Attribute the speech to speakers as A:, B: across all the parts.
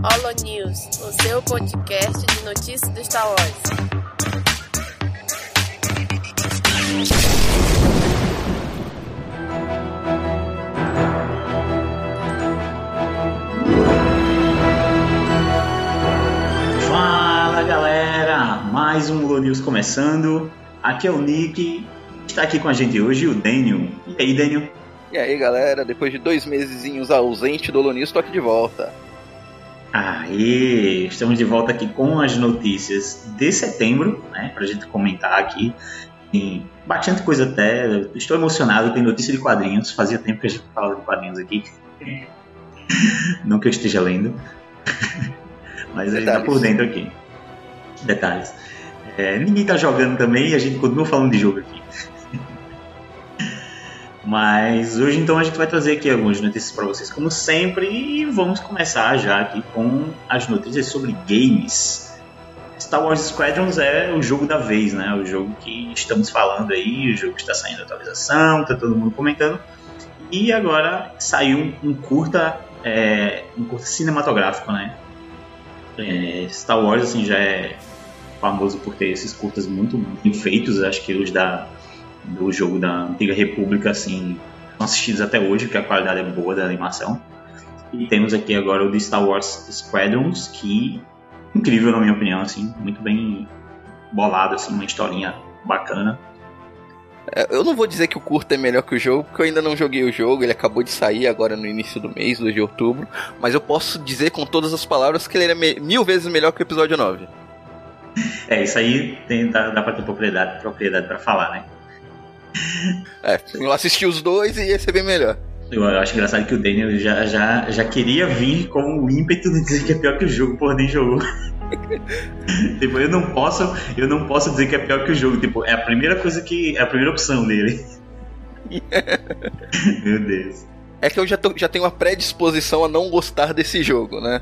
A: Holo News, o seu podcast de notícias do Star Wars.
B: Fala galera, mais um Holo News começando. Aqui é o Nick, está aqui com a gente hoje o Daniel. E aí, Daniel?
C: E aí, galera, depois de dois meses ausente do Holo News, tô aqui de volta.
B: Aí, estamos de volta aqui com as notícias de setembro, né? Pra gente comentar aqui. Tem bastante coisa até. Estou emocionado, tem notícia de quadrinhos. Fazia tempo que a gente falava de quadrinhos aqui. Não que eu esteja lendo. Mas a gente tá por dentro aqui. Detalhes. É, ninguém tá jogando também e a gente continua falando de jogo aqui. Mas hoje então a gente vai trazer aqui algumas notícias para vocês, como sempre, e vamos começar já aqui com as notícias sobre games. Star Wars Squadrons é o jogo da vez, né? O jogo que estamos falando aí, o jogo que está saindo atualização, tá todo mundo comentando. E agora saiu um curta, é, um curta cinematográfico, né? É, Star Wars assim já é famoso por ter esses curtas muito bem feitos, acho que os da do jogo da Antiga República, assim, são assistidos até hoje, porque a qualidade é boa da animação. E temos aqui agora o de Star Wars Squadrons, que incrível na minha opinião, assim, muito bem bolado, assim, uma historinha bacana.
C: É, eu não vou dizer que o curto é melhor que o jogo, porque eu ainda não joguei o jogo, ele acabou de sair agora no início do mês, 2 de outubro, mas eu posso dizer com todas as palavras que ele é mil vezes melhor que o episódio 9.
B: É, isso aí tem, dá, dá pra ter propriedade, propriedade pra falar, né?
C: É, eu assisti os dois e ia ser bem melhor.
B: Eu acho engraçado que o Daniel já, já, já queria vir com o ímpeto de dizer que é pior que o jogo, porra, nem jogou. tipo, eu não posso, eu não posso dizer que é pior que o jogo. Tipo, é a primeira coisa que. É a primeira opção dele. Meu Deus.
C: É que eu já, tô, já tenho uma predisposição a não gostar desse jogo, né?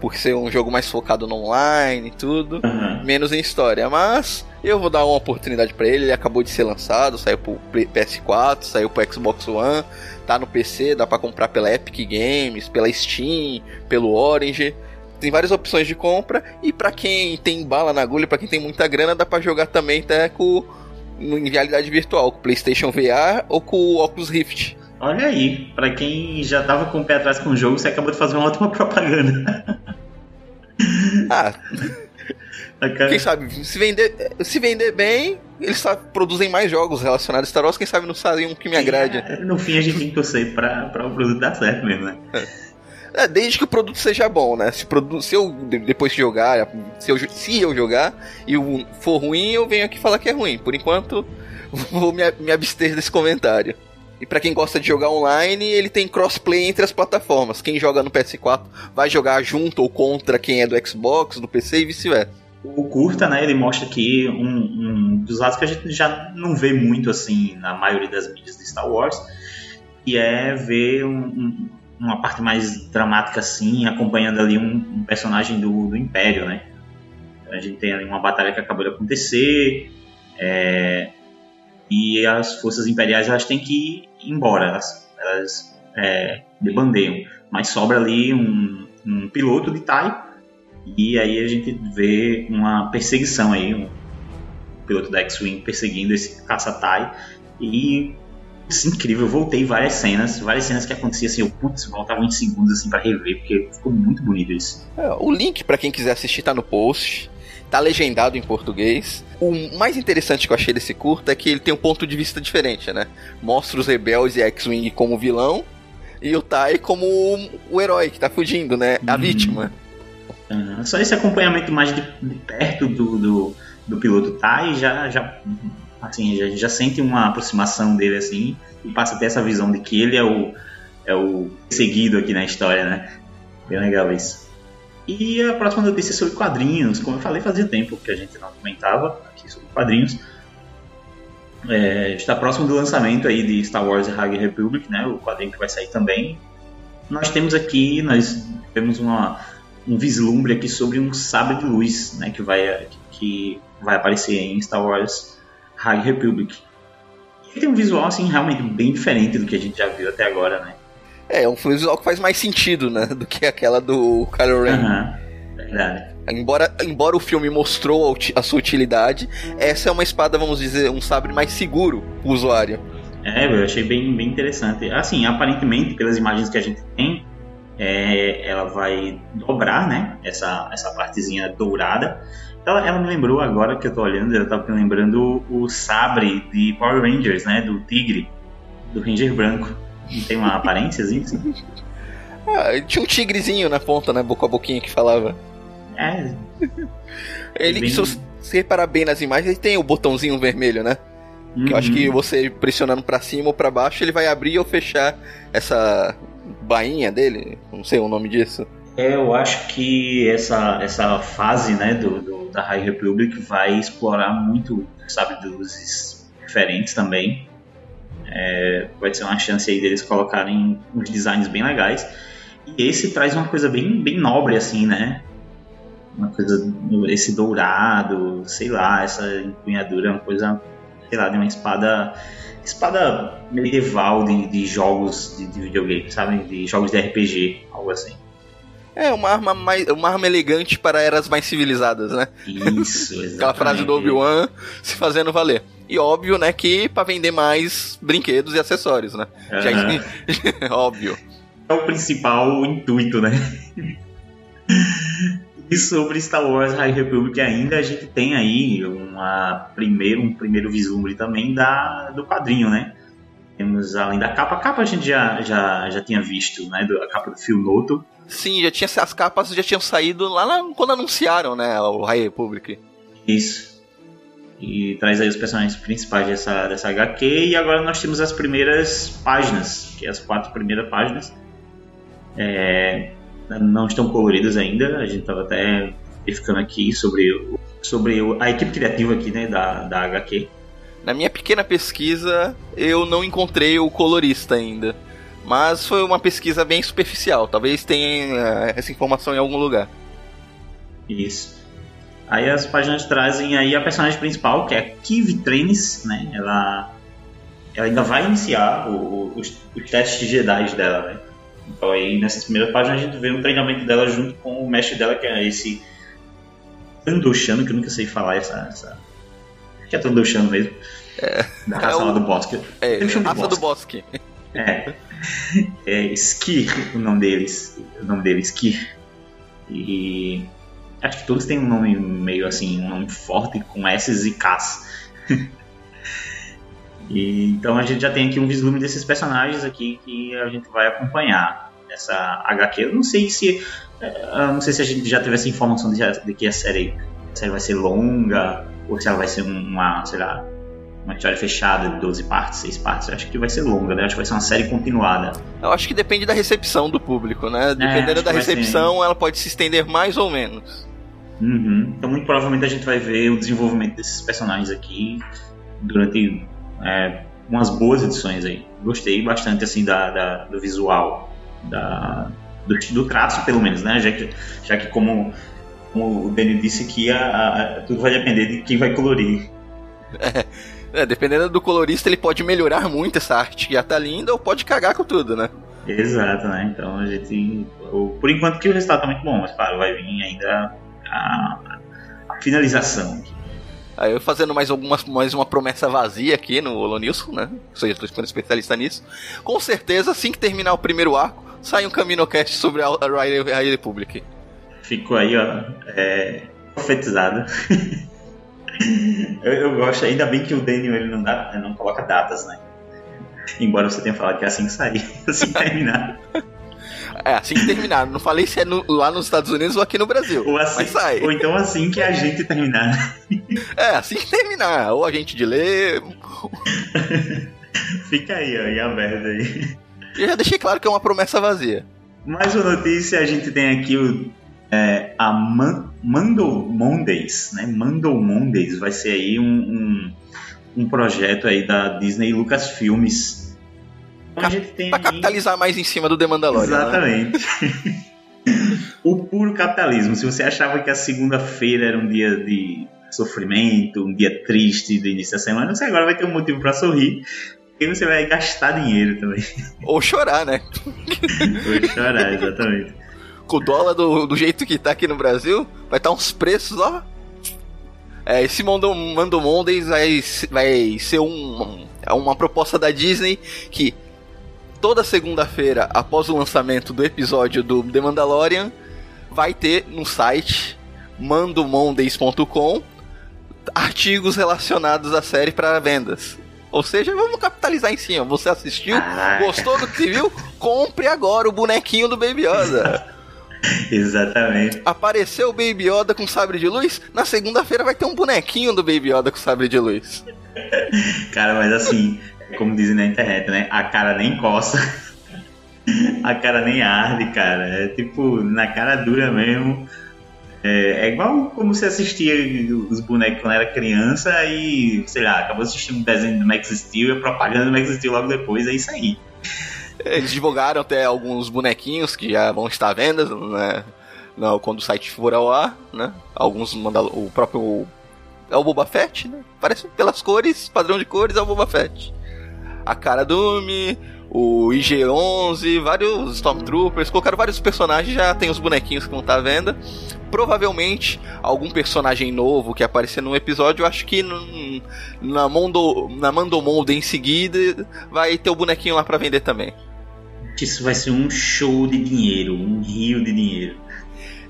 C: Por ser um jogo mais focado no online e tudo, uhum. menos em história. Mas eu vou dar uma oportunidade para ele. Ele acabou de ser lançado, saiu pro PS4, saiu pro Xbox One, tá no PC, dá para comprar pela Epic Games, pela Steam, pelo Orange. Tem várias opções de compra e para quem tem bala na agulha, para quem tem muita grana, dá para jogar também até com em realidade virtual, com PlayStation VR ou com o Oculus Rift.
B: Olha aí, para quem já tava com o pé atrás com o jogo, você acabou de fazer uma ótima propaganda.
C: ah, quem sabe, se vender, se vender bem, eles produzem mais jogos relacionados a Star Wars, quem sabe não fazem um que me agrade.
B: É, no fim a gente tem que torcer pra, pra o produto dar certo mesmo, né?
C: É, desde que o produto seja bom, né? Se, produ se eu, depois de jogar, se eu, se eu jogar e for ruim, eu venho aqui falar que é ruim. Por enquanto, vou me, me abster desse comentário. E para quem gosta de jogar online, ele tem crossplay entre as plataformas. Quem joga no PS4 vai jogar junto ou contra quem é do Xbox, do PC e vice-versa
B: o curta, né, ele mostra aqui um, um, dos lados que a gente já não vê muito assim na maioria das mídias de Star Wars, que é ver um, uma parte mais dramática assim, acompanhando ali um, personagem do, do, Império, né? A gente tem ali uma batalha que acabou de acontecer é, e as forças imperiais elas têm que ir embora, elas, elas é, debandeiam, mas sobra ali um, um piloto de TIE e aí a gente vê uma perseguição aí, um piloto da X-Wing perseguindo esse caça-tai. E isso é incrível, eu voltei várias cenas, várias cenas que aconteciam assim, eu putz, voltava em segundos assim para rever, porque ficou muito bonito isso.
C: É, o link para quem quiser assistir tá no post. Tá legendado em português. O mais interessante que eu achei desse curta é que ele tem um ponto de vista diferente, né? Mostra os rebeldes e X-Wing como vilão e o Tai como o herói que tá fugindo, né? A uhum. vítima.
B: Uhum. Só esse acompanhamento mais de, de perto do, do, do, piloto e já, já assim, já, já sente uma aproximação dele assim e passa a ter essa visão de que ele é o, é o seguido aqui na história, né? Bem legal isso. E a próxima notícia é sobre quadrinhos. Como eu falei, fazia tempo que a gente não comentava aqui sobre quadrinhos. É, está próximo do lançamento aí de Star Wars High Republic, né? O quadrinho que vai sair também. Nós temos aqui, nós temos uma um vislumbre aqui sobre um sabre de luz, né, que vai que vai aparecer em Star Wars High Republic. E tem um visual assim realmente bem diferente do que a gente já viu até agora, né?
C: É, é um filme visual que faz mais sentido, né? Do que aquela do Kylo Ren.
B: Uhum. Verdade.
C: Embora, embora o filme mostrou a sua utilidade, essa é uma espada, vamos dizer, um sabre mais seguro pro usuário.
B: É, eu achei bem, bem interessante. Assim, aparentemente, pelas imagens que a gente tem, é, ela vai dobrar, né? Essa, essa partezinha dourada. Ela, ela me lembrou agora que eu tô olhando, eu tava me lembrando o, o sabre de Power Rangers, né? Do tigre, do Ranger branco. Não tem uma aparência assim?
C: ah, tinha um tigrezinho na ponta, né? Boca a boquinha que falava.
B: É.
C: Ele, bem... se você reparar bem nas imagens, ele tem o botãozinho vermelho, né? Uhum. Que eu acho que uhum. você pressionando para cima ou para baixo, ele vai abrir ou fechar essa bainha dele. Não sei o nome disso.
B: É, eu acho que essa, essa fase né, do, do da High Republic vai explorar muito, sabe, dos diferentes também. É, vai ser uma chance aí deles colocarem uns designs bem legais. E esse traz uma coisa bem, bem nobre, assim, né? Uma coisa, esse dourado, sei lá, essa empunhadura, uma coisa, sei lá, de uma espada espada medieval de, de jogos de, de videogame, sabe? De jogos de RPG, algo assim.
C: É, uma arma mais. Uma arma elegante para eras mais civilizadas, né?
B: Isso, exatamente.
C: Aquela frase do Obi-Wan se fazendo valer. E óbvio, né, que para vender mais brinquedos e acessórios, né? Uhum. Já, óbvio.
B: É o principal intuito, né? e sobre Star Wars High Republic ainda, a gente tem aí uma primeiro, um primeiro vislumbre também da, do quadrinho, né? Temos além da capa, a capa a gente já, já, já tinha visto, né? A capa do Phil Noto.
C: Sim, já tinha, as capas já tinham saído lá na, quando anunciaram, né? O High Republic.
B: Isso. E traz aí os personagens principais dessa, dessa HQ. E agora nós temos as primeiras páginas, que é as quatro primeiras páginas. É, não estão coloridas ainda. A gente estava até verificando aqui sobre, sobre a equipe criativa aqui, né, da, da HQ.
C: Na minha pequena pesquisa, eu não encontrei o colorista ainda. Mas foi uma pesquisa bem superficial. Talvez tenha uh, essa informação em algum lugar.
B: Isso. Aí as páginas trazem aí a personagem principal, que é Kiv Trenis, né? Ela, ela ainda vai iniciar o, o, os, os testes de Jedi dela, né? Então aí nessas primeiras páginas a gente vê um treinamento dela junto com o mestre dela, que é esse Tandoshano, que eu nunca sei falar essa, essa que é Tandoshano mesmo. É, da raça é o, do bosque.
C: É, raça do bosque.
B: É. É Skir o nome deles. O nome deles, Skir. E acho que todos têm um nome meio assim, um nome forte com S e Ks. e, então a gente já tem aqui um vislumbre desses personagens aqui que a gente vai acompanhar nessa HQ. Eu não sei se. Eu não sei se a gente já teve essa informação de, que a série, a série vai ser longa ou se ela vai ser uma, sei lá, uma história fechada de 12 partes, 6 partes. Eu acho que vai ser longa, né? Acho que vai ser uma série continuada.
C: Eu acho que depende da recepção do público, né? É, Dependendo é, da recepção, ser... ela pode se estender mais ou menos.
B: Uhum. Então, muito provavelmente a gente vai ver o desenvolvimento desses personagens aqui durante é, umas boas edições aí. Gostei bastante, assim, da, da do visual, da, do, do traço, pelo menos, né? Já que, já que como como o Danny disse que a, a, tudo vai depender de quem vai colorir.
C: É, é, dependendo do colorista, ele pode melhorar muito essa arte que já tá linda ou pode cagar com tudo, né?
B: Exato, né? Então a gente. Por enquanto que o resultado tá muito bom, mas claro, vai vir ainda a, a finalização.
C: Aí eu fazendo mais algumas mais uma promessa vazia aqui no Olonilson, né? Ou seja, estou ficando especialista nisso. Com certeza, assim que terminar o primeiro arco, sai um CaminoCast sobre a Riley Republic.
B: Ficou aí, ó, é, profetizado. eu, eu, gosto, ainda bem que o Daniel ele não, dá, não coloca datas, né? Embora você tenha falado que é assim que sair, assim que terminar.
C: É, assim que terminar. Não falei se é no, lá nos Estados Unidos ou aqui no Brasil.
B: Ou, assim,
C: mas sai.
B: ou então assim que a gente terminar.
C: É, assim que terminar. Ou a gente de ler.
B: Fica aí, ó, e a merda aí.
C: Eu já deixei claro que é uma promessa vazia.
B: Mais uma notícia, a gente tem aqui o é, a Man, Mando Mondays, né? Mando Mondays vai ser aí um, um, um projeto aí da Disney Lucasfilmes.
C: Então, a gente tem pra capitalizar mais em cima do The Mandalorian.
B: Né? Exatamente. Né? o puro capitalismo. Se você achava que a segunda-feira era um dia de sofrimento, um dia triste do início da semana, você agora vai ter um motivo para sorrir, porque você vai gastar dinheiro também.
C: Ou chorar, né?
B: Ou chorar, exatamente.
C: Com o dólar do, do jeito que tá aqui no Brasil, vai estar tá uns preços, ó. É, esse Mando, Mando Mondays vai, vai ser um, uma proposta da Disney que toda segunda-feira, após o lançamento do episódio do The Mandalorian, vai ter no site mandomondays.com artigos relacionados à série para vendas. Ou seja, vamos capitalizar em cima. Você assistiu, gostou do que viu? Compre agora o bonequinho do Baby Yoda.
B: Exatamente.
C: Apareceu o Baby Yoda com sabre de luz, na segunda-feira vai ter um bonequinho do Baby Yoda com sabre de luz.
B: Cara, mas assim, como dizem na internet, né? A cara nem coça. A cara nem arde, cara. É tipo, na cara dura mesmo. É, é, igual como você assistia os bonecos quando era criança e, sei lá, acabou assistindo um desenho do Max Steel e a propaganda do Max Steel logo depois, é isso aí.
C: Eles divulgaram até alguns bonequinhos que já vão estar à venda, né? Não, quando o site for ao ar, né? Alguns mandam o próprio é o Boba Fett, né? Parece pelas cores, padrão de cores é o Boba Fett. A cara do Mi, o IG-11, vários Stormtroopers, colocaram vários personagens, já tem os bonequinhos que vão estar à venda. Provavelmente algum personagem novo que aparecer num episódio, eu acho que na, Mondo, na Mandomonda em seguida vai ter o bonequinho lá para vender também.
B: Isso vai ser um show de dinheiro, um rio de dinheiro.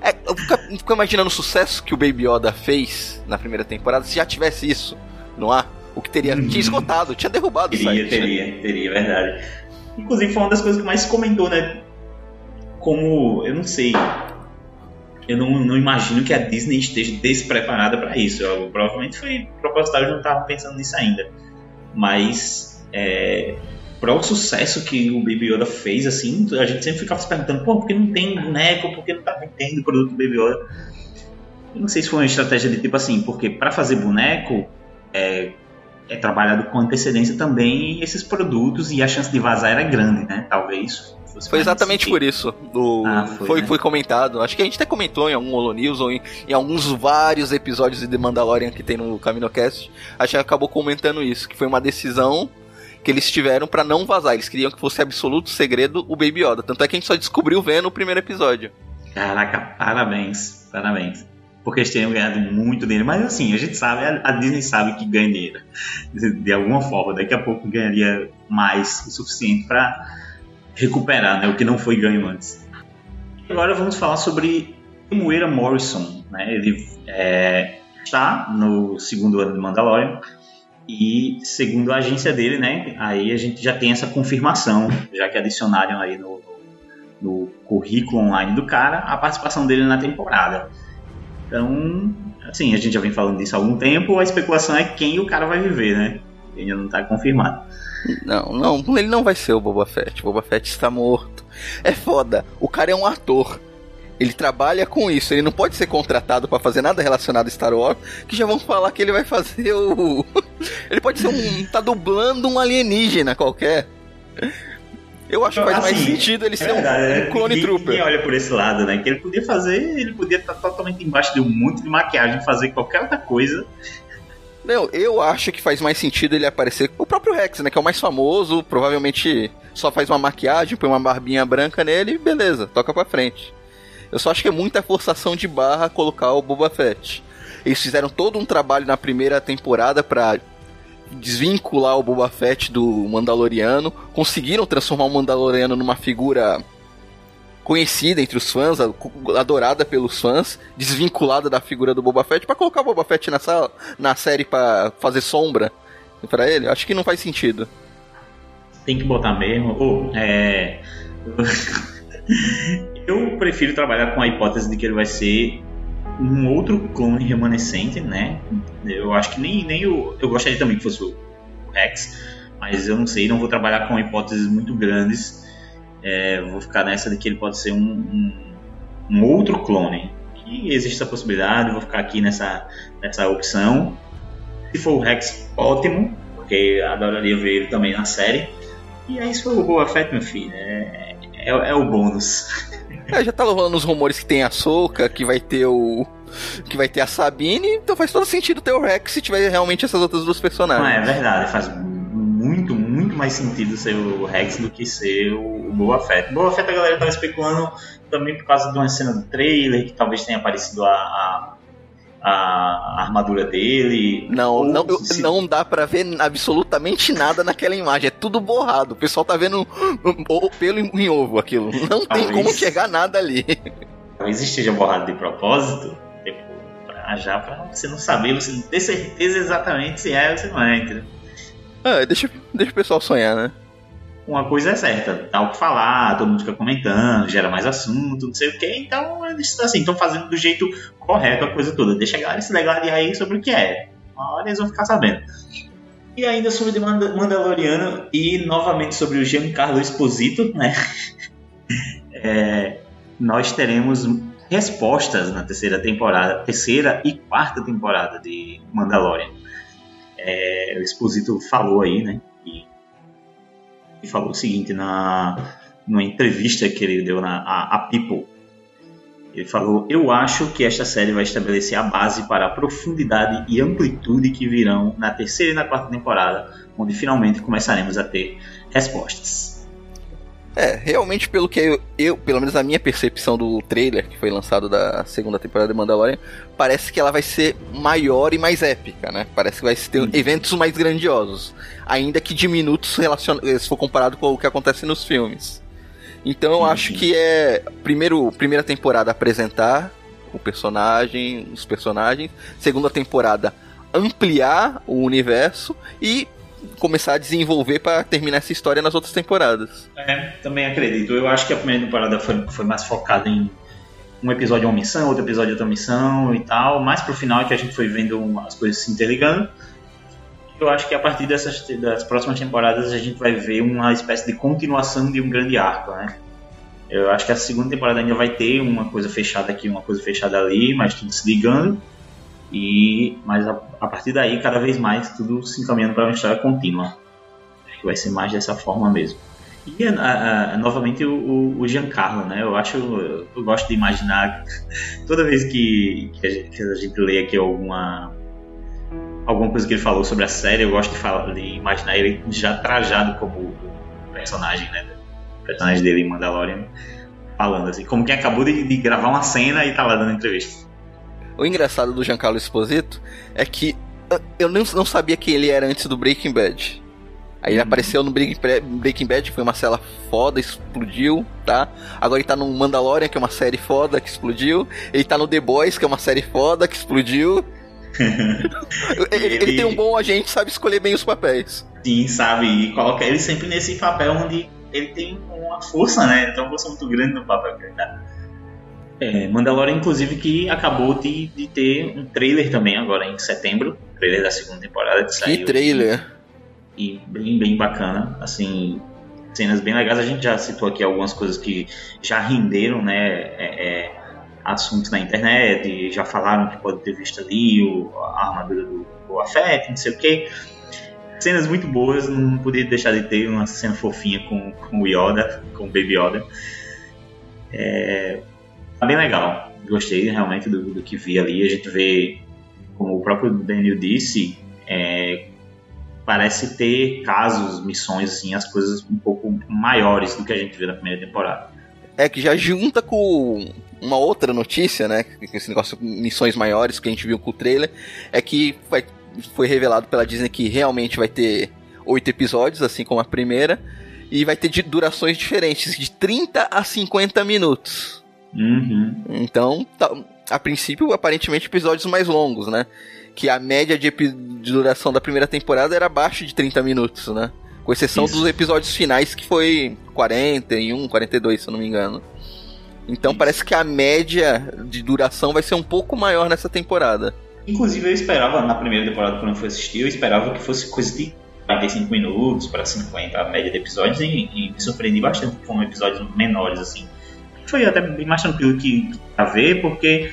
C: É, eu fico, fico imaginando o sucesso que o Baby Yoda fez na primeira temporada, se já tivesse isso no ar, o que teria. Uhum. Tinha esgotado, tinha derrubado
B: teria, o site. Teria, né? teria, verdade. Inclusive foi uma das coisas que mais comentou, né? Como, eu não sei, eu não, não imagino que a Disney esteja despreparada para isso. Eu, provavelmente foi proposital, eu não estava pensando nisso ainda. Mas, é, para o sucesso que o Baby Yoda fez, assim, a gente sempre ficava se perguntando, pô, por que não tem boneco? Por que não tá vendendo o produto do Baby Yoda? Eu não sei se foi uma estratégia de tipo assim, porque para fazer boneco, é, é trabalhado com antecedência também esses produtos e a chance de vazar era grande, né? Talvez.
C: Foi exatamente por isso. Do, ah, foi, foi, né? foi, comentado. Acho que a gente até comentou em algum Holo News ou em, em, alguns vários episódios de The Mandalorian que tem no CaminoCast. A gente acabou comentando isso, que foi uma decisão que eles tiveram para não vazar. Eles queriam que fosse absoluto segredo o Baby Yoda. Tanto é que a gente só descobriu vendo o primeiro episódio.
B: Caraca, parabéns, parabéns porque eles teriam ganhado muito dinheiro. Mas assim, a gente sabe, a Disney sabe que ganha dinheiro de, alguma forma. Daqui a pouco ganharia mais o suficiente para recuperar né, o que não foi ganho antes. Agora vamos falar sobre Moeira Morrison. Né? Ele é, está no segundo ano de Mandalorian e segundo a agência dele, né, aí a gente já tem essa confirmação, já que adicionaram aí no, no currículo online do cara a participação dele na temporada. Então, assim, a gente já vem falando disso há algum tempo, a especulação é quem o cara vai viver, né? Ainda não tá confirmado.
C: Não, não, ele não vai ser o Boba Fett. O Boba Fett está morto. É foda. O cara é um ator. Ele trabalha com isso, ele não pode ser contratado para fazer nada relacionado a Star Wars, que já vão falar que ele vai fazer o. ele pode ser um. tá dublando um alienígena qualquer. Eu acho que faz assim, mais sentido ele ser um, um clone trooper. Ninguém
B: olha por esse lado, né? Que ele podia fazer, ele podia estar totalmente embaixo de um monte de maquiagem, fazer qualquer outra coisa.
C: Não, eu acho que faz mais sentido ele aparecer. O próprio Rex, né? Que é o mais famoso, provavelmente só faz uma maquiagem, põe uma barbinha branca nele e beleza, toca pra frente. Eu só acho que é muita forçação de barra colocar o Boba Fett. Eles fizeram todo um trabalho na primeira temporada para desvincular o Boba Fett do Mandaloriano, conseguiram transformar o Mandaloriano numa figura conhecida entre os fãs, adorada pelos fãs, desvinculada da figura do Boba Fett, para colocar o Boba Fett na, na série para fazer sombra para ele, acho que não faz sentido.
B: Tem que botar mesmo. Oh, é... Eu prefiro trabalhar com a hipótese de que ele vai ser um outro clone remanescente, né? Eu acho que nem, nem o. Eu gostaria também que fosse o Rex, mas eu não sei, não vou trabalhar com hipóteses muito grandes. É, vou ficar nessa de que ele pode ser um, um, um outro clone. Que existe essa possibilidade, vou ficar aqui nessa, nessa opção. Se for o Rex, ótimo, porque adoraria ver ele também na série. E aí, se for o Boa Fett, meu filho, é, é, é o bônus.
C: É, já tá rolando os rumores que tem a Soca, que vai ter o. Que vai ter a Sabine, então faz todo sentido ter o Rex se tiver realmente essas outras duas personagens.
B: Não, é verdade, faz muito, muito mais sentido ser o Rex do que ser o Boba Fett. Boba Fett a galera tava especulando também por causa de uma cena do trailer, que talvez tenha aparecido a, a, a armadura dele.
C: Não, não, se... não dá para ver absolutamente nada naquela imagem. É tudo borrado. O pessoal tá vendo o pelo em ovo aquilo. Não tem como chegar nada ali.
B: Talvez esteja borrado de propósito. Tipo, pra, já pra você não saber, você não ter certeza exatamente se é ou se não é, entendeu?
C: Ah, deixa, deixa o pessoal sonhar, né?
B: Uma coisa é certa, dá o que falar, todo mundo fica comentando, gera mais assunto, não sei o que, então eles assim, estão fazendo do jeito correto a coisa toda. Deixa a galera se degladiar aí sobre o que é. Uma hora eles vão ficar sabendo. E ainda sobre Mandaloriano e novamente sobre o Giancarlo Esposito, né? é, nós teremos respostas na terceira temporada, terceira e quarta temporada de Mandalorian é, o Exposito falou aí, né? E, e, falou o seguinte na numa entrevista que ele deu na a, a People. Ele falou: Eu acho que esta série vai estabelecer a base para a profundidade e amplitude que virão na terceira e na quarta temporada, onde finalmente começaremos a ter respostas.
C: É, realmente pelo que eu, eu, pelo menos a minha percepção do trailer que foi lançado da segunda temporada de Mandalorian, parece que ela vai ser maior e mais épica, né? Parece que vai ter uhum. eventos mais grandiosos, ainda que diminutos se for comparado com o que acontece nos filmes. Então eu acho que é primeiro primeira temporada apresentar o personagem, os personagens, segunda temporada ampliar o universo e começar a desenvolver para terminar essa história nas outras temporadas.
B: É, também acredito. Eu acho que a primeira temporada foi, foi mais focada em um episódio uma missão, outro episódio outra missão e tal. Mais pro final é que a gente foi vendo as coisas se interligando. Eu acho que a partir dessas das próximas temporadas a gente vai ver uma espécie de continuação de um grande arco, né? Eu acho que a segunda temporada ainda vai ter uma coisa fechada aqui, uma coisa fechada ali, mas tudo se ligando. E, mas a, a partir daí, cada vez mais, tudo se encaminhando para uma história contínua. Acho que vai ser mais dessa forma mesmo. E a, a, novamente o, o, Giancarlo, né? Eu acho, eu, eu gosto de imaginar toda vez que, que, a gente, que, a gente, lê aqui alguma alguma coisa que ele falou sobre a série, eu gosto de, falar, de imaginar ele já trajado como personagem, né? O personagem dele em Mandalorian, falando assim, como quem acabou de, de gravar uma cena e tá lá dando entrevista.
C: O engraçado do Giancarlo Esposito é que eu não, não sabia quem ele era antes do Breaking Bad. Aí ele uhum. apareceu no Breaking Bad, foi uma cela foda, explodiu, tá? Agora ele tá no Mandalorian, que é uma série foda, que explodiu. Ele tá no The Boys, que é uma série foda, que explodiu. ele, ele, tem um bom agente, sabe escolher bem os papéis.
B: Sim, sabe? E coloca ele sempre nesse papel onde ele tem uma força, né? Ele tem uma força muito grande no papel que ele dá. É, Mandalorian, inclusive, que acabou de, de, ter um trailer também agora em setembro, trailer da segunda temporada que saiu.
C: Que trailer!
B: E, bem, bem bacana, assim, cenas bem legais. A gente já citou aqui algumas coisas que já renderam, né, é, é, assuntos na internet, já falaram que pode ter visto ali o, a armadura do Boa Fett, não sei o que. Cenas muito boas, não podia deixar de ter uma cena fofinha com, com o Yoda, com o Baby Yoda. É, bem legal. Gostei realmente do, do que vi ali. A gente vê, como o próprio Daniel disse, é, parece ter casos, missões, assim, as coisas um pouco maiores do que a gente viu na primeira temporada.
C: É que já junta com uma outra notícia, né? Esse negócio missões maiores que a gente viu com o trailer, é que vai, foi revelado pela Disney que realmente vai ter oito episódios, assim como a primeira, e vai ter durações diferentes, de 30 a 50 minutos.
B: Uhum.
C: Então, tá, a princípio, aparentemente, episódios mais longos, né? Que a média de, de, duração da primeira temporada era abaixo de 30 minutos, né? Com exceção Isso. dos episódios finais, que foi 41, 42, se eu não me engano. Então Isso. parece que a média de duração vai ser um pouco maior nessa temporada.
B: Inclusive eu esperava, na primeira temporada, quando eu fui assistir, eu esperava que fosse coisa de 45 minutos para 50 a média de episódios e, e me surpreendi bastante com episódios menores, assim foi até bem mais tranquilo que a ver, porque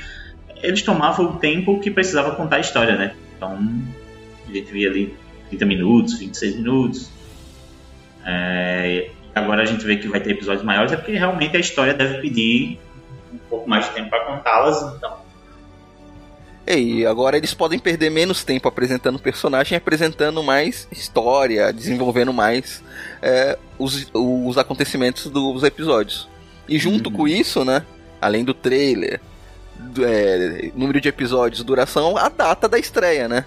B: eles tomavam o tempo que precisava contar a história, né? Então, a gente via ali 30 minutos, 26 minutos. É, agora a gente vê que vai ter episódios maiores, é porque realmente a história deve pedir um pouco mais de tempo para contá-las, então
C: E agora eles podem perder menos tempo apresentando personagem, apresentando mais história, desenvolvendo mais é, os, os acontecimentos dos episódios. E junto uhum. com isso, né? Além do trailer, do, é, número de episódios, duração, a data da estreia, né?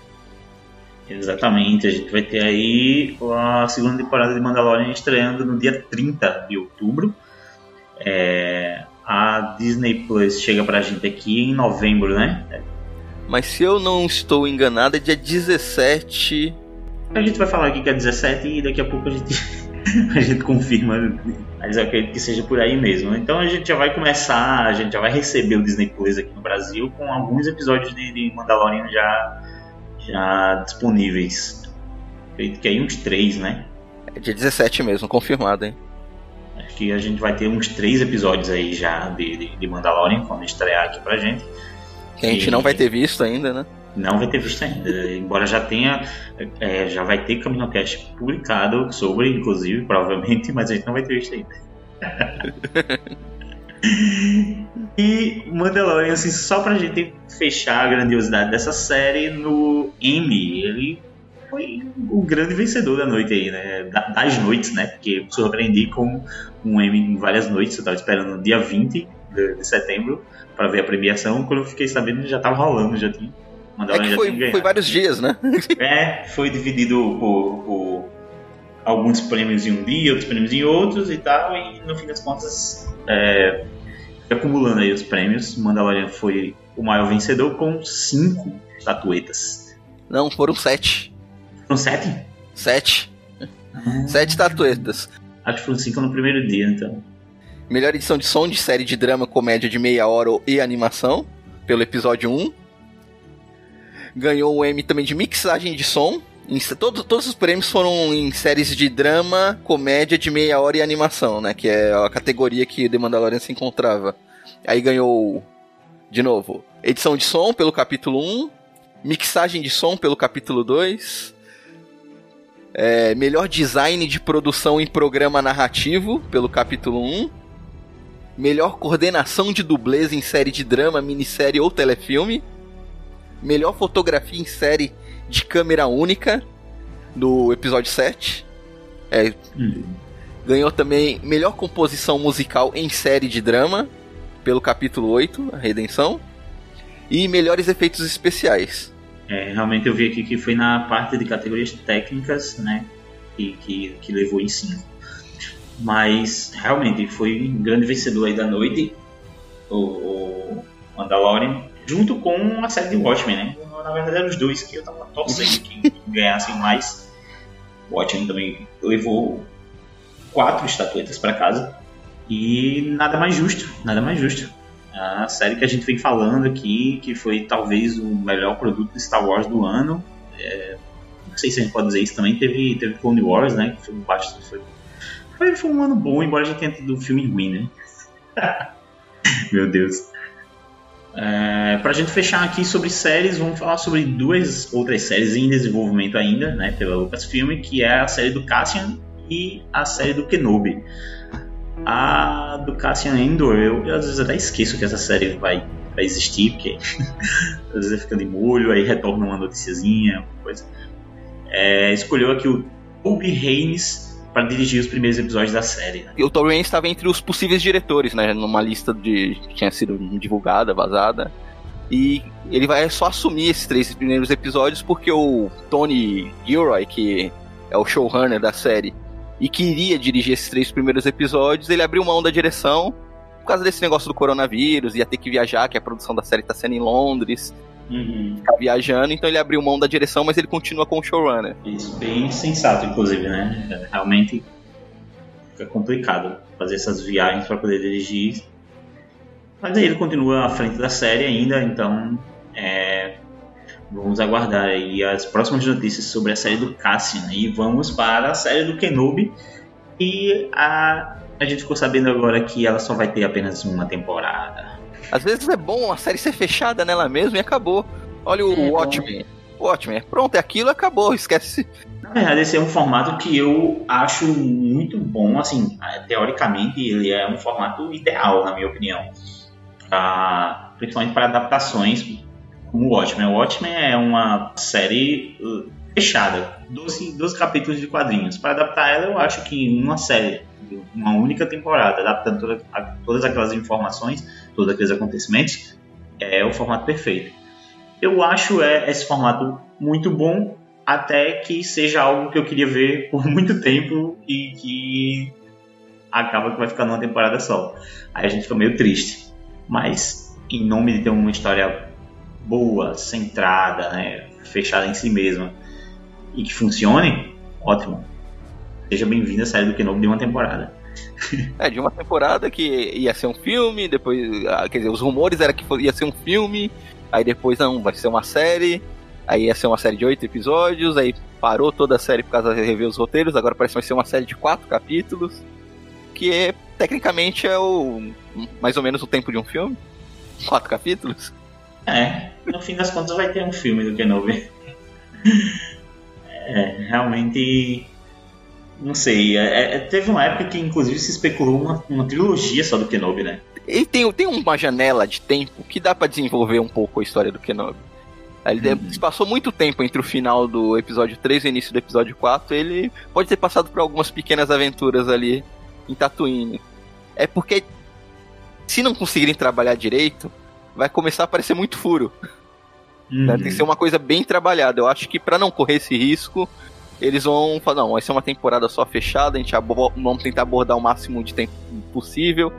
B: Exatamente, a gente vai ter aí a segunda temporada de Mandalorian estreando no dia 30 de outubro. É, a Disney Plus chega pra gente aqui em novembro, né?
C: Mas se eu não estou enganado, é dia 17.
B: A gente vai falar aqui que é 17 e daqui a pouco a gente, a gente confirma. Mas eu acredito que seja por aí mesmo. Então a gente já vai começar, a gente já vai receber o Disney Plus aqui no Brasil com alguns episódios de, de Mandalorian já, já disponíveis. Acredito que aí uns três, né?
C: É dia 17 mesmo, confirmado, hein?
B: Acho que a gente vai ter uns três episódios aí já de, de, de Mandalorian quando estrear aqui pra gente.
C: Que a gente e... não vai ter visto ainda, né?
B: Não vai ter visto ainda, embora já tenha, é, já vai ter CaminoCast publicado sobre, inclusive, provavelmente, mas a gente não vai ter visto ainda. e Mandalorian, assim, só pra gente fechar a grandiosidade dessa série, no Emmy, ele foi o grande vencedor da noite aí, né? Das noites, né? Porque surpreendi com um Emmy em várias noites, eu tava esperando no dia 20 de, de setembro para ver a premiação, quando eu fiquei sabendo já tava rolando, já tinha
C: é que foi, foi vários dias, né?
B: é, foi dividido por, por, alguns prêmios em um dia, outros prêmios em outros e tal, e no fim das contas, é, acumulando aí os prêmios, Mandalorian foi o maior vencedor com cinco estatuetas.
C: Não, foram sete.
B: Foram sete?
C: Sete. Ah. Sete estatuetas.
B: Acho que foram cinco no primeiro dia, então.
C: Melhor edição de som de série de drama, comédia de meia hora e animação, pelo episódio 1 ganhou um Emmy também de mixagem de som. Todo, todos os prêmios foram em séries de drama, comédia de meia hora e animação, né? Que é a categoria que The Mandalorian se encontrava. Aí ganhou, de novo, edição de som pelo capítulo 1, mixagem de som pelo capítulo 2, é, melhor design de produção em programa narrativo pelo capítulo 1, melhor coordenação de dublês em série de drama, minissérie ou telefilme melhor fotografia em série de câmera única do episódio 7. É. Ganhou também melhor composição musical em série de drama pelo capítulo 8, a Redenção. E melhores efeitos especiais.
B: É, realmente eu vi aqui que foi na parte de categorias técnicas, né? Que, que, que levou em 5. Mas realmente foi um grande vencedor aí da noite, o, o Mandalorian junto com a série de Watchmen, né? Na verdade eram os dois que eu tava torcendo que ganhassem mais. Watchmen também levou quatro estatuetas para casa e nada mais justo, nada mais justo. A série que a gente vem falando aqui, que foi talvez o melhor produto de Star Wars do ano. É, não sei se a gente pode dizer isso também. Teve, teve Clone Wars, né? Que foi, foi, foi, foi um ano bom, embora a gente tenha tido um filme ruim, né? Meu Deus. É, para a gente fechar aqui sobre séries, vamos falar sobre duas outras séries em desenvolvimento ainda, né, pela Lucasfilm, que é a série do Cassian e a série do Kenobi. A do Cassian Endor, eu, eu às vezes até esqueço que essa série vai, vai existir, porque às vezes fica de molho, aí retorna uma noticiazinha, alguma coisa. É, escolheu aqui o Toby Haynes para dirigir os primeiros episódios da série. Né?
C: O Torrent estava entre os possíveis diretores, né? Numa lista de que tinha sido divulgada, vazada. E ele vai só assumir esses três primeiros episódios porque o Tony Gilroy, que é o showrunner da série, e queria dirigir esses três primeiros episódios, ele abriu mão da direção por causa desse negócio do coronavírus, ia ter que viajar, que a produção da série está sendo em Londres uhum. ficar viajando, então ele abriu mão da direção, mas ele continua com o showrunner.
B: Isso, bem sensato, inclusive, né? Realmente fica complicado fazer essas viagens para poder dirigir. Mas aí ele continua à frente da série ainda, então é, vamos aguardar aí as próximas notícias sobre a série do Cassian. E vamos para a série do Kenobi. E a, a gente ficou sabendo agora que ela só vai ter apenas uma temporada.
C: Às vezes é bom a série ser fechada nela mesma e acabou. Olha o é, Watchmen. O Watchmen, pronto, é aquilo, acabou, esquece.
B: Na verdade, esse é um formato que eu acho muito bom, assim, teoricamente ele é um formato ideal, na minha opinião. Pra, principalmente para adaptações como o Watchmen. O Watchmen é uma série uh, fechada, 12, 12 capítulos de quadrinhos. Para adaptar ela, eu acho que uma série, uma única temporada, adaptando toda, a, todas aquelas informações, todos aqueles acontecimentos, é o formato perfeito. Eu acho é, esse formato muito bom, até que seja algo que eu queria ver por muito tempo e que acaba que vai ficar numa temporada só. Aí a gente fica meio triste. Mas, em nome de ter uma história boa, centrada, né, fechada em si mesma e que funcione, ótimo. Seja bem-vindo a sair do Kenobi de uma temporada.
C: É, de uma temporada que ia ser um filme, depois. Ah, quer dizer, os rumores eram que ia ser um filme, aí depois não, vai ser uma série, aí ia ser uma série de oito episódios, aí parou toda a série por causa de rever os roteiros, agora parece que vai ser uma série de quatro capítulos, que é, tecnicamente é o. mais ou menos o tempo de um filme. Quatro capítulos.
B: É, no fim das contas vai ter um filme do Kenobi. É, realmente não sei, é, é, teve uma época que inclusive se especulou uma, uma trilogia só do Kenobi, né?
C: E tem, tem uma janela de tempo que dá para desenvolver um pouco a história do Kenobi. Ele uhum. passou muito tempo entre o final do episódio 3 e o início do episódio 4. Ele pode ter passado por algumas pequenas aventuras ali em Tatooine. É porque se não conseguirem trabalhar direito, vai começar a aparecer muito furo. Uhum. Tem que ser uma coisa bem trabalhada. Eu acho que para não correr esse risco, eles vão falar, não, vai ser uma temporada só fechada, a gente vamos tentar abordar o máximo de tempo possível.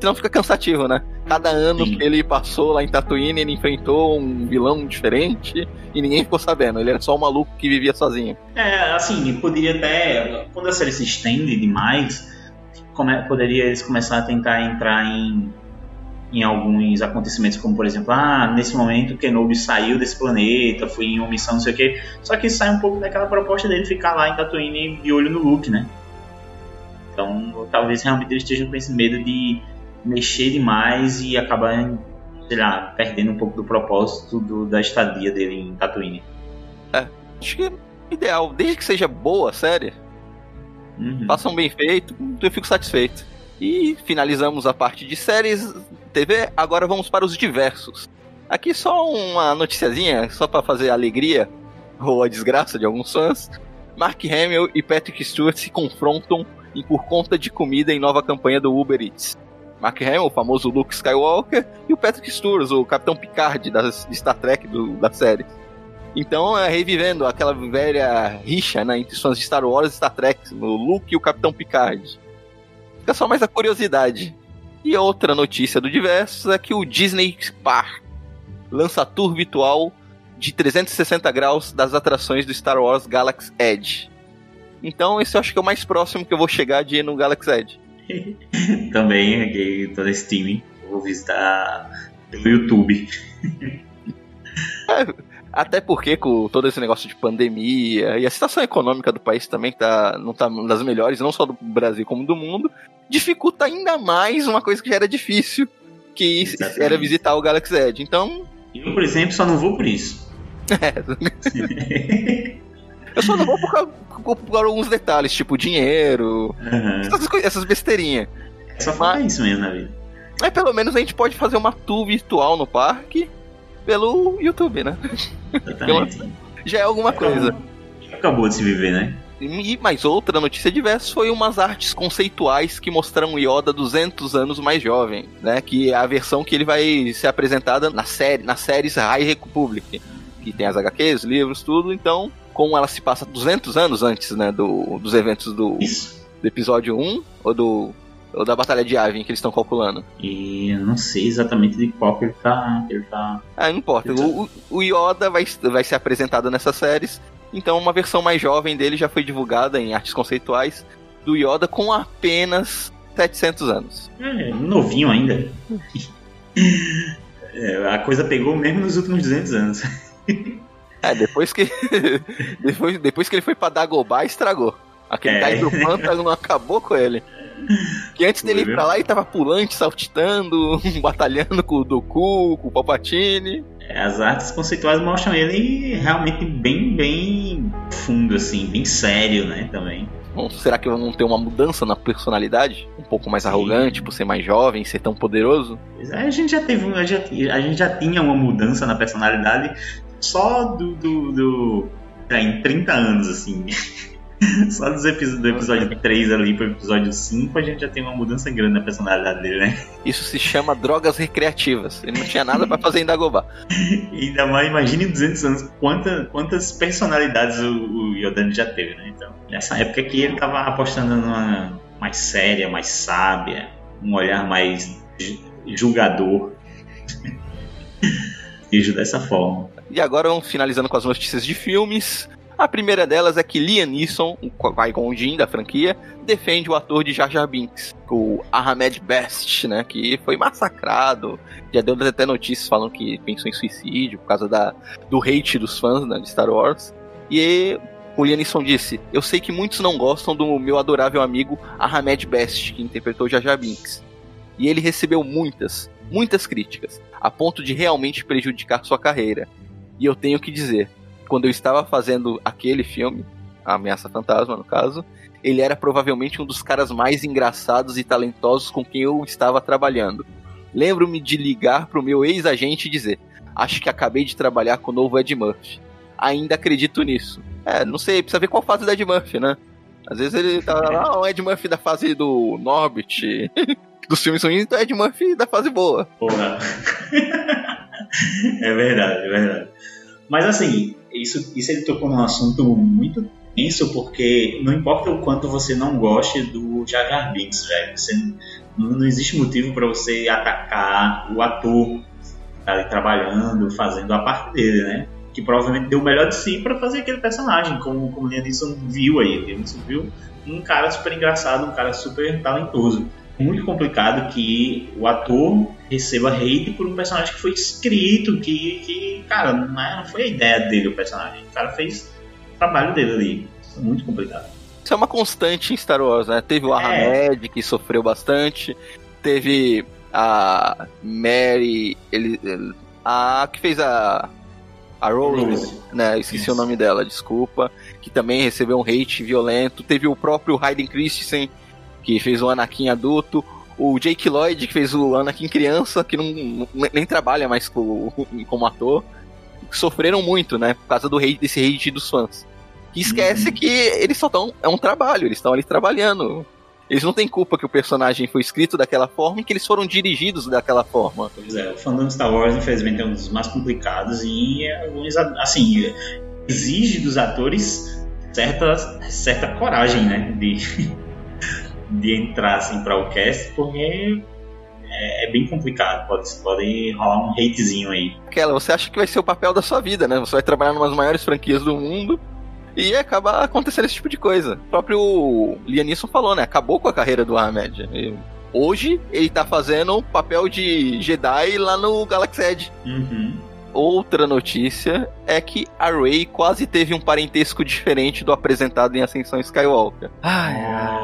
C: Senão fica cansativo, né? Cada ano Sim. que ele passou lá em Tatooine, ele enfrentou um vilão diferente e ninguém ficou sabendo. Ele era só um maluco que vivia sozinho.
B: É, assim, poderia até. Quando a série se estende demais, poderia eles começar a tentar entrar em em alguns acontecimentos, como por exemplo, ah, nesse momento Kenobi saiu desse planeta, foi em uma missão, não sei o quê. Só que sai um pouco daquela proposta dele ficar lá em Tatooine de olho no Luke, né? Então, talvez realmente eles estejam com esse medo de mexer demais e acabar, sei lá, perdendo um pouco do propósito do, da estadia dele em Tatooine.
C: É, acho que é ideal, desde que seja boa a série, uhum. façam bem feito, eu fico satisfeito. E finalizamos a parte de séries TV, agora vamos para os diversos. Aqui só uma noticiazinha, só para fazer a alegria ou a desgraça de alguns fãs. Mark Hamill e Patrick Stewart se confrontam por conta de comida em nova campanha do Uber Eats. Mark Hamill, o famoso Luke Skywalker, e o Patrick Stewart, o Capitão Picard de Star Trek do, da série. Então, é revivendo aquela velha rixa né, entre fãs de Star Wars e Star Trek, o Luke e o Capitão Picard. Fica só mais a curiosidade. E outra notícia do Diversos é que o Disney Park lança tour virtual de 360 graus das atrações do Star Wars Galaxy Edge. Então, esse eu acho que é o mais próximo que eu vou chegar de ir no Galaxy Edge.
B: Também, aqui toda Steam, vou visitar pelo YouTube.
C: é, até porque com todo esse negócio de pandemia e a situação econômica do país também que tá, não tá das melhores, não só do Brasil como do mundo, dificulta ainda mais uma coisa que já era difícil, que Exatamente. era visitar o Galaxy Edge. Então.
B: Eu, por exemplo, só não vou por isso.
C: É. Eu só não vou por, por, alguns detalhes, tipo dinheiro, uhum. essas, essas besteirinhas.
B: É só falar isso mesmo na vida.
C: Mas pelo menos a gente pode fazer uma tour virtual no parque pelo YouTube, né? Já é alguma coisa.
B: Acabou de se viver, né?
C: E mais outra notícia diversa foi umas artes conceituais que mostraram Yoda 200 anos mais jovem, né? Que é a versão que ele vai ser apresentada na série, nas séries High Republic, que tem as HQs, livros, tudo. Então, como ela se passa 200 anos antes, né, do, dos eventos do, do episódio 1 ou do ou da Batalha de Yavin que eles estão calculando?
B: E eu não sei exatamente de qual que ele tá. Ele tá...
C: Ah, não importa. O, o Yoda vai, vai ser apresentado nessas séries. Então, uma versão mais jovem dele já foi divulgada em artes conceituais do Yoda com apenas 700 anos.
B: É, novinho ainda. é, a coisa pegou mesmo nos últimos 200 anos.
C: é, depois que depois, depois que ele foi pra Dagobah, estragou. Aquele é. do pântano não acabou com ele. Que antes dele ir pra lá, ele tava pulante, saltitando, batalhando com o Doku, com o Palpatine.
B: É, as artes conceituais mostram ele realmente bem, bem fundo, assim, bem sério, né, também.
C: Será que vão ter uma mudança na personalidade? Um pouco mais Sim. arrogante, por ser mais jovem, ser tão poderoso?
B: É, a gente já teve, a gente, a gente já tinha uma mudança na personalidade só do, do, do em 30 anos, assim. Só dos episódios, do episódio 3 ali pro episódio 5 a gente já tem uma mudança grande na personalidade dele, né?
C: Isso se chama drogas recreativas. Ele não tinha nada para fazer em Dagobah.
B: ainda mais, imagine em 200 anos quanta, quantas personalidades o, o Yodani já teve, né? Então, nessa época que ele tava apostando numa mais séria, mais sábia, um olhar mais julgador. Vejo dessa forma.
C: E agora vamos finalizando com as notícias de filmes. A primeira delas é que Liam Neeson, o Qui-Gon Jinn da franquia, defende o ator de Jar Jar Binks, o Ahmed Best, né, que foi massacrado. Já deu até notícias falando que pensou em suicídio por causa da, do hate dos fãs né, de Star Wars. E o Liam Neeson disse: Eu sei que muitos não gostam do meu adorável amigo Ahmed Best, que interpretou Jar Jar Binks. E ele recebeu muitas, muitas críticas, a ponto de realmente prejudicar sua carreira. E eu tenho que dizer, quando eu estava fazendo aquele filme, a Ameaça Fantasma, no caso, ele era provavelmente um dos caras mais engraçados e talentosos com quem eu estava trabalhando. Lembro-me de ligar pro meu ex-agente e dizer: Acho que acabei de trabalhar com o novo Ed Murphy. Ainda acredito nisso. É, não sei, precisa ver qual fase do Ed Murphy, né? Às vezes ele tá lá, o Ed Murphy da fase do Norbit, dos filmes ruins, então Ed Murphy da fase boa.
B: Porra. é verdade, é verdade. Mas assim, isso, isso ele tocou num assunto muito tenso, porque não importa o quanto você não goste do Jagar Binks, velho, você, não, não existe motivo para você atacar o ator que tá ali trabalhando, fazendo a parte dele, né? Que provavelmente deu o melhor de si para fazer aquele personagem, como, como o Lianisson viu aí. Lianisson viu um cara super engraçado, um cara super talentoso muito complicado que o ator receba hate por um personagem que foi escrito, que, que cara, não, é, não foi a ideia dele o personagem. O cara fez o trabalho dele ali. Isso é muito complicado.
C: Isso é uma constante em Star Wars, né? Teve o é. Ahmed, que sofreu bastante. Teve a Mary, ele, a que fez a a Rose, Rose. né? Esqueci Isso. o nome dela, desculpa. Que também recebeu um hate violento. Teve o próprio Hayden Christensen, que fez o Anakin adulto, o Jake Lloyd, que fez o Anakin criança, que não, nem trabalha mais como, como ator, sofreram muito, né, por causa do hate, desse hate dos fãs. E esquece uhum. que eles só estão. É um trabalho, eles estão ali trabalhando. Eles não têm culpa que o personagem foi escrito daquela forma e que eles foram dirigidos daquela forma.
B: Pois é, o fandom Star Wars, infelizmente, é um dos mais complicados e, assim, exige dos atores certa, certa coragem, né? De, de entrar assim para o cast, porque é, é, bem complicado. Pode, pode rolar um hatezinho aí.
C: Aquela, você acha que vai ser o papel da sua vida, né? Você vai trabalhar em umas maiores franquias do mundo e acaba acontecendo esse tipo de coisa. O próprio Lianisson falou, né? Acabou com a carreira do Ahmed. Hoje ele tá fazendo o papel de Jedi lá no Galaxy Edge.
B: Uhum.
C: Outra notícia é que a Rey quase teve um parentesco diferente do apresentado em Ascensão Skywalker.
B: Ai,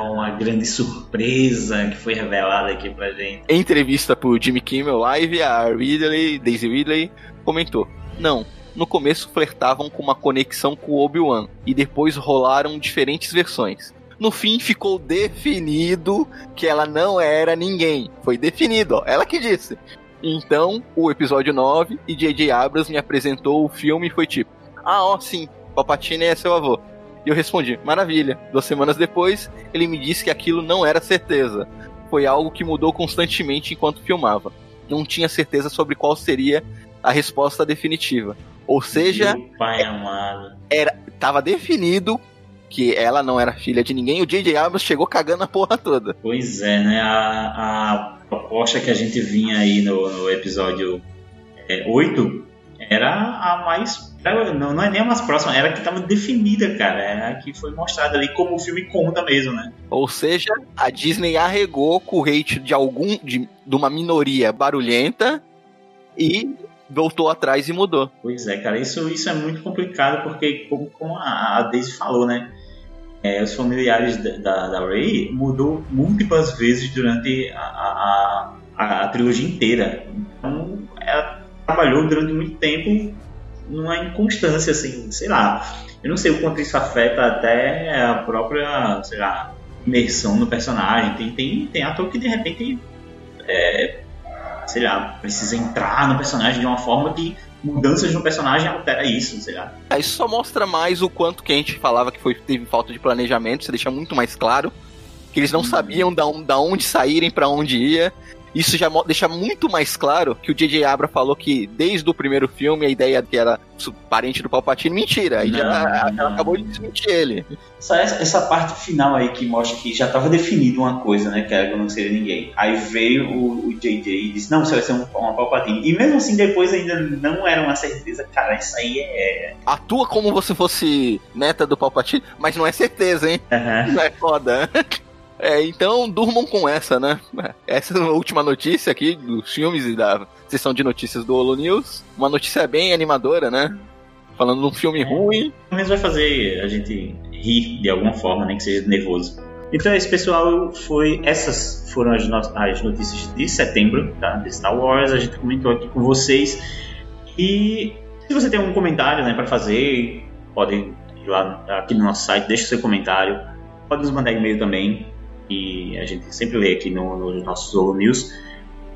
B: oh, uma grande surpresa que foi revelada aqui pra gente.
C: Em entrevista pro Jimmy Kimmel Live, a Ridley, Daisy Ridley, comentou: Não, no começo flertavam com uma conexão com o Obi-Wan e depois rolaram diferentes versões. No fim ficou definido que ela não era ninguém. Foi definido, ó. Ela que disse. Então, o episódio 9 e J.J. Abrams me apresentou o filme e foi tipo: Ah, ó, sim, Palpatine é seu avô. E eu respondi: Maravilha. Duas semanas depois, ele me disse que aquilo não era certeza. Foi algo que mudou constantemente enquanto filmava. Não tinha certeza sobre qual seria a resposta definitiva. Ou seja,
B: Meu pai amado.
C: Era, tava definido que ela não era filha de ninguém. O J.J. Abrams chegou cagando a porra toda.
B: Pois é, né? A, a proposta que a gente vinha aí no, no episódio é, 8 era a mais. Não, não é nem a mais próxima, era a que estava definida, cara. Era a que foi mostrada ali como o filme conta mesmo, né?
C: Ou seja, a Disney arregou com o hate de algum. de, de uma minoria barulhenta e voltou atrás e mudou.
B: Pois é, cara, isso, isso é muito complicado porque, como, como a Daisy falou, né? É, os familiares da, da, Ray mudou múltiplas vezes durante a, a, a, a trilogia inteira. Então, ela trabalhou durante muito tempo numa inconstância, assim, sei lá. Eu não sei o quanto isso afeta até a própria, sei lá, imersão no personagem. Tem, tem, tem ator que de repente, é, sei lá, precisa entrar no personagem de uma forma que mudanças no personagem altera isso, sei lá.
C: É, isso só mostra mais o quanto que a gente falava que foi, teve falta de planejamento, você deixa muito mais claro que eles não hum. sabiam da, da onde saírem para onde ia isso já deixa muito mais claro que o J.J. Abra falou que desde o primeiro filme a ideia que era parente do Palpatine, mentira. Aí não, já não. acabou de desmentir ele.
B: Só essa, essa, parte final aí que mostra que já estava definido uma coisa, né? Que era que não seria ninguém. Aí veio o, J.J. e disse: Não, você vai ser um, uma Palpatine. E mesmo assim, depois ainda não era uma certeza. Cara, isso aí é.
C: Atua como se fosse neta do Palpatine, mas não é certeza, hein? Uhum. Não é foda. É, então durmam com essa, né? Essa é a última notícia aqui dos filmes e da sessão de notícias do Holo News. Uma notícia bem animadora, né? Falando de um filme ruim.
B: Pelo menos vai fazer a gente rir de alguma forma, nem que seja nervoso. Então esse pessoal foi. Essas foram as, as notícias de setembro, tá? De Star Wars. A gente comentou aqui com vocês. E se você tem algum comentário né, para fazer, pode ir lá aqui no nosso site, deixa o seu comentário. Pode nos mandar e-mail também, que a gente sempre lê aqui no, no nossos Zolo News.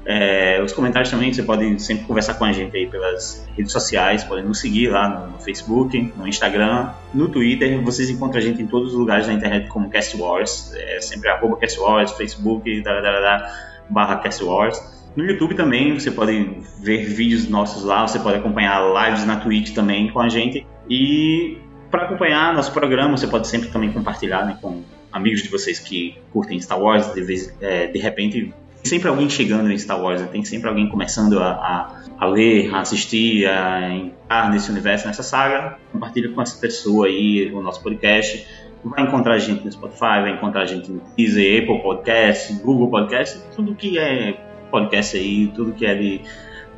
B: É, os comentários também, você pode sempre conversar com a gente aí pelas redes sociais, podem nos seguir lá no, no, Facebook, no Instagram, no Twitter. Vocês encontram a gente em todos os lugares da internet como Cast Wars, é sempre arroba Cast Wars, Facebook, da, da, da, barra Cast Wars. No YouTube também você pode ver vídeos nossos lá, você pode acompanhar lives na Twitch também com a gente. E para acompanhar nosso programa, você pode sempre também compartilhar né, com amigos de vocês que curtem Star Wars, de, vez, é, de repente sempre alguém chegando em Star Wars, né? tem sempre alguém começando a, a, a, ler, a assistir, a entrar nesse universo, nessa saga. Compartilha com essa pessoa aí o nosso podcast. Vai encontrar a gente no Spotify, vai encontrar a gente no Deezer, Apple Podcast, Google Podcast, tudo que é podcast aí, tudo que é de,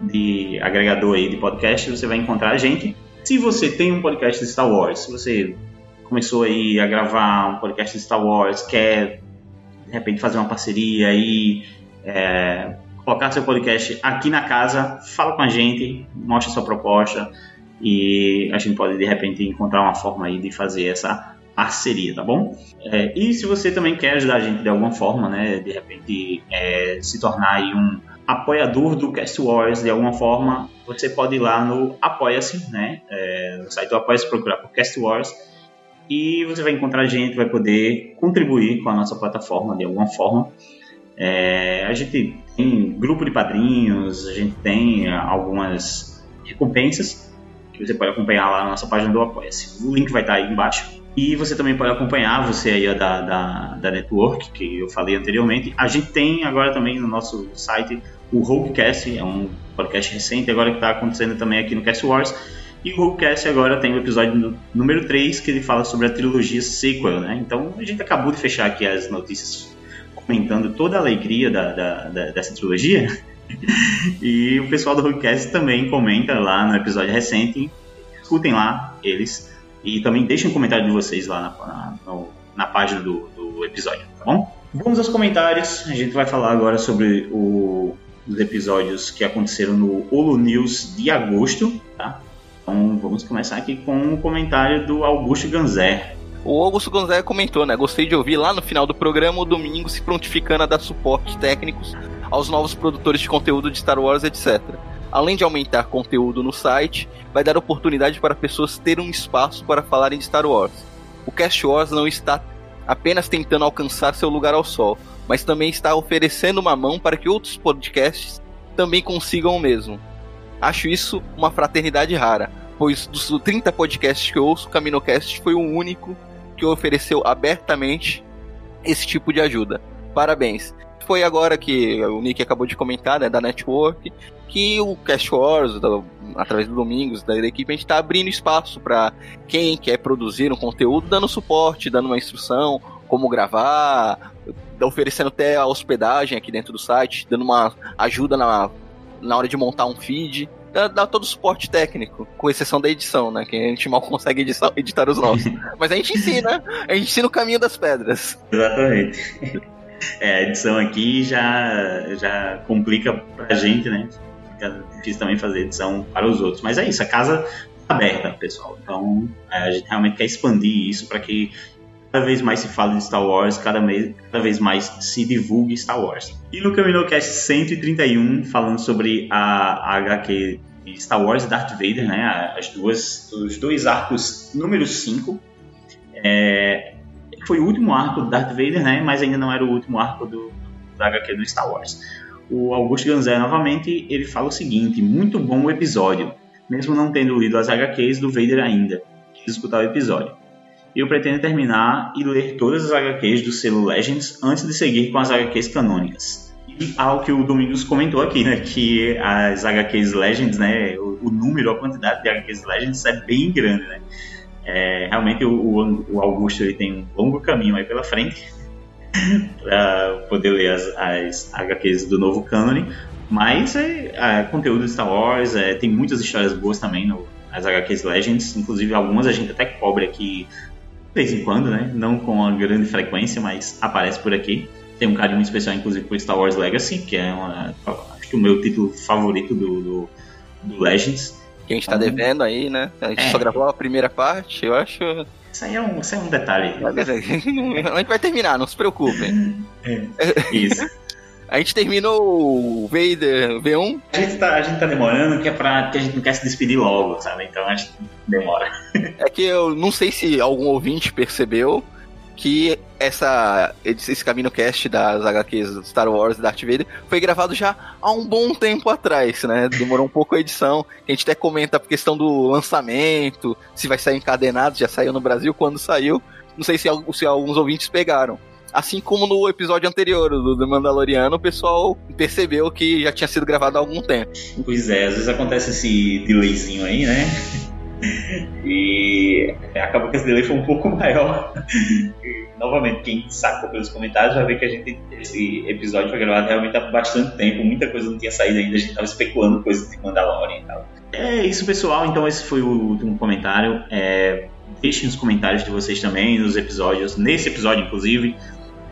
B: de agregador aí de podcast, você vai encontrar a gente. Se você tem um podcast de Star Wars, se você começou aí a gravar um podcast de Star Wars, quer de repente fazer uma parceria aí, é, colocar seu podcast aqui na casa, fala com a gente, mostra sua proposta e a gente pode de repente encontrar uma forma aí de fazer essa parceria, tá bom? É, e se você também quer ajudar a gente de alguma forma, né, de repente é, se tornar aí um apoiador do Cast Wars de alguma forma, você pode ir lá no Apoia-se, né, é, no site do Apoia-se, procurar por Cast Wars e você vai encontrar gente, vai poder contribuir com a nossa plataforma de alguma forma. É, a gente tem grupo de padrinhos, a gente tem algumas recompensas que você pode acompanhar lá na nossa página do Apoia-se. O link vai estar aí embaixo. E você também pode acompanhar, você aí da, da, da Network, que eu falei anteriormente. A gente tem agora também no nosso site o Hulkcast, é um podcast recente agora que está acontecendo também aqui no Cast Wars e o Hulkcast agora tem o episódio número 3 que ele fala sobre a trilogia sequel, né? Então a gente acabou de fechar aqui as notícias comentando toda a alegria da, da, da dessa trilogia. e o pessoal do Hulkcast também comenta lá no episódio recente. Escutem lá eles. E também deixem um comentário de vocês lá na, na, na página do, do, episódio, tá bom? Vamos aos comentários. A gente vai falar agora sobre o, os episódios que aconteceram no Holo News de agosto, tá? Então vamos começar aqui com um comentário do Augusto Ganzer.
C: O Augusto Gonzaga comentou, né? Gostei de ouvir lá no final do programa o Domingo se prontificando a dar suporte técnicos aos novos produtores de conteúdo de Star Wars, etc. Além de aumentar conteúdo no site, vai dar oportunidade para pessoas terem um espaço para falarem de Star Wars. O Cast Wars não está apenas tentando alcançar seu lugar ao sol, mas também está oferecendo uma mão para que outros podcasts também consigam o mesmo. Acho isso uma fraternidade rara, pois dos 30 podcasts que eu ouço, o CaminoCast foi o único que ofereceu abertamente esse tipo de ajuda. Parabéns. Foi agora que o Nick acabou de comentar, né, da Network, que o Cast Wars, através do Domingos, da equipe, a gente está abrindo espaço para quem quer produzir um conteúdo, dando suporte, dando uma instrução, como gravar, oferecendo até a hospedagem aqui dentro do site, dando uma ajuda na na hora de montar um feed. Dá, dá, todo o suporte técnico, com exceção da edição, né? Que a gente mal consegue editar, editar os nossos. Mas a gente ensina, a gente ensina o caminho das pedras.
B: Exatamente. É, a edição aqui já, já complica pra gente, né? Fica difícil também fazer edição para os outros. Mas é isso, a casa aberta, pessoal. Então, é, a gente realmente quer expandir isso para que vez mais se fale de Star Wars, cada, cada vez mais se divulgue Star Wars. E no CaminoCast 131, falando sobre a, a HQ Star Wars e Darth Vader, né? As duas, os dois arcos número 5. É, foi o último arco do Darth Vader, né? Mas ainda não era o último arco do, da HQ do Star Wars. O Augusto Ganzé, novamente, ele fala o seguinte: muito bom o episódio, mesmo não tendo lido as HQs do Vader ainda. Quis escutar o episódio. Eu pretendo terminar e ler todas as HQs do selo Legends antes de seguir com as HQs canônicas. E algo que o Domingos comentou aqui, né? Que as HQs Legends, né? O, o número, a quantidade de HQs Legends é bem grande, né? É, realmente o, o, Augusto ele tem um longo caminho aí pela frente para poder ler as, as HQs do novo cânone, mas é, é, conteúdo de Star Wars, é, tem muitas histórias boas também no, nas HQs Legends, inclusive algumas a gente até cobre aqui de vez em quando, né? Não com uma grande frequência, mas aparece por aqui. Tem um carinho muito especial, inclusive, por Star Wars Legacy, que é uma, acho que o meu título favorito do, do, do Legends.
C: Que a gente tá devendo aí, né? A gente é. só gravou a primeira parte, eu acho.
B: Isso aí é um, isso é um detalhe.
C: a gente vai terminar, não se preocupem.
B: É, isso.
C: A gente terminou o Vader V1.
B: A gente tá, a gente tá demorando que é pra que a gente não quer se despedir logo, sabe? Então a gente demora.
C: É que eu não sei se algum ouvinte percebeu, que essa, esse Caminho Cast das HQs Star Wars e Darth Vader foi gravado já há um bom tempo atrás, né? Demorou um pouco a edição. A gente até comenta a questão do lançamento, se vai sair encadenado, já saiu no Brasil, quando saiu. Não sei se, se alguns ouvintes pegaram. Assim como no episódio anterior do, do Mandaloriano, o pessoal percebeu que já tinha sido gravado há algum tempo.
B: Pois é, às vezes acontece esse delayzinho aí, né? E acabou que esse delay foi um pouco maior. E, novamente, quem sacou pelos comentários vai ver que a gente, esse episódio foi gravado realmente há bastante tempo, muita coisa não tinha saído ainda, a gente estava especulando coisas de Mandalorian e tal. É isso, pessoal. Então, esse foi o último comentário. É, deixem os comentários de vocês também nos episódios, nesse episódio, inclusive,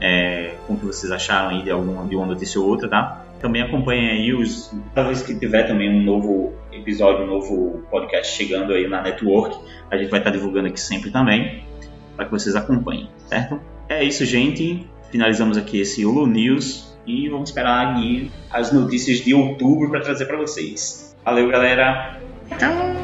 B: é, com o que vocês acharam aí de, alguma, de uma notícia ou outra, tá? Também acompanhem aí os. Talvez que tiver também um novo episódio, um novo podcast chegando aí na network. A gente vai estar divulgando aqui sempre também, para que vocês acompanhem, certo? É isso, gente. Finalizamos aqui esse Hulu News e vamos esperar as notícias de outubro para trazer para vocês. Valeu, galera! Tchau!